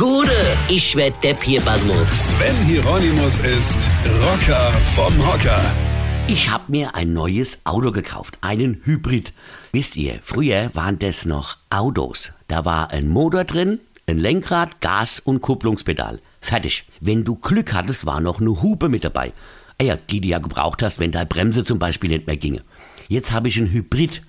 Gude, ich werd Depp hier, Basmus. Sven Hieronymus ist Rocker vom Hocker. Ich hab mir ein neues Auto gekauft, einen Hybrid. Wisst ihr, früher waren das noch Autos. Da war ein Motor drin, ein Lenkrad, Gas und Kupplungspedal. Fertig. Wenn du Glück hattest, war noch eine Hupe mit dabei. Ah ja, die du ja gebraucht hast, wenn deine Bremse zum Beispiel nicht mehr ginge. Jetzt habe ich einen Hybrid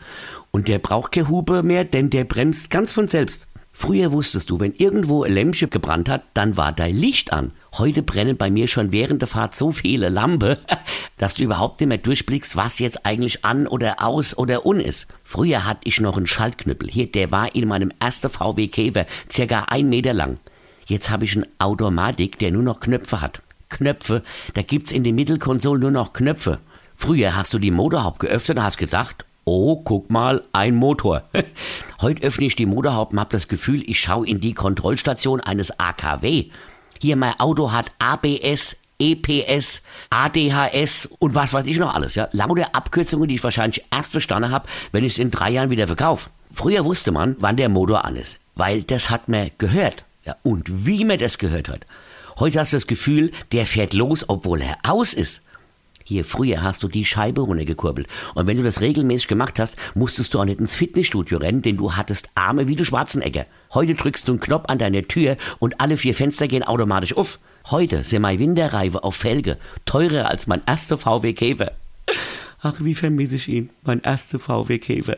und der braucht keine Hupe mehr, denn der bremst ganz von selbst. Früher wusstest du, wenn irgendwo ein Lämpchen gebrannt hat, dann war dein Licht an. Heute brennen bei mir schon während der Fahrt so viele Lampe, dass du überhaupt nicht mehr durchblickst, was jetzt eigentlich an oder aus oder un ist. Früher hatte ich noch einen Schaltknüppel. Hier, der war in meinem ersten VW Käfer, circa ein Meter lang. Jetzt habe ich einen Automatik, der nur noch Knöpfe hat. Knöpfe, da gibt's in der Mittelkonsole nur noch Knöpfe. Früher hast du die Motorhaube geöffnet und hast gedacht, oh, guck mal, ein Motor. Heute öffne ich die Motorhaube und habe das Gefühl, ich schaue in die Kontrollstation eines AKW. Hier, mein Auto hat ABS, EPS, ADHS und was weiß ich noch alles. Ja? Lauter Abkürzungen, die ich wahrscheinlich erst verstanden habe, wenn ich es in drei Jahren wieder verkaufe. Früher wusste man, wann der Motor an ist, weil das hat man gehört. Ja, und wie man das gehört hat. Heute hast du das Gefühl, der fährt los, obwohl er aus ist. Hier, früher hast du die Scheibe runtergekurbelt. Und wenn du das regelmäßig gemacht hast, musstest du auch nicht ins Fitnessstudio rennen, denn du hattest Arme wie du Schwarzenegger. Heute drückst du einen Knopf an deine Tür und alle vier Fenster gehen automatisch auf. Heute sind meine Winterreife auf Felge teurer als mein erster VW Käfer. Ach, wie vermisse ich ihn, mein erster VW Käfer.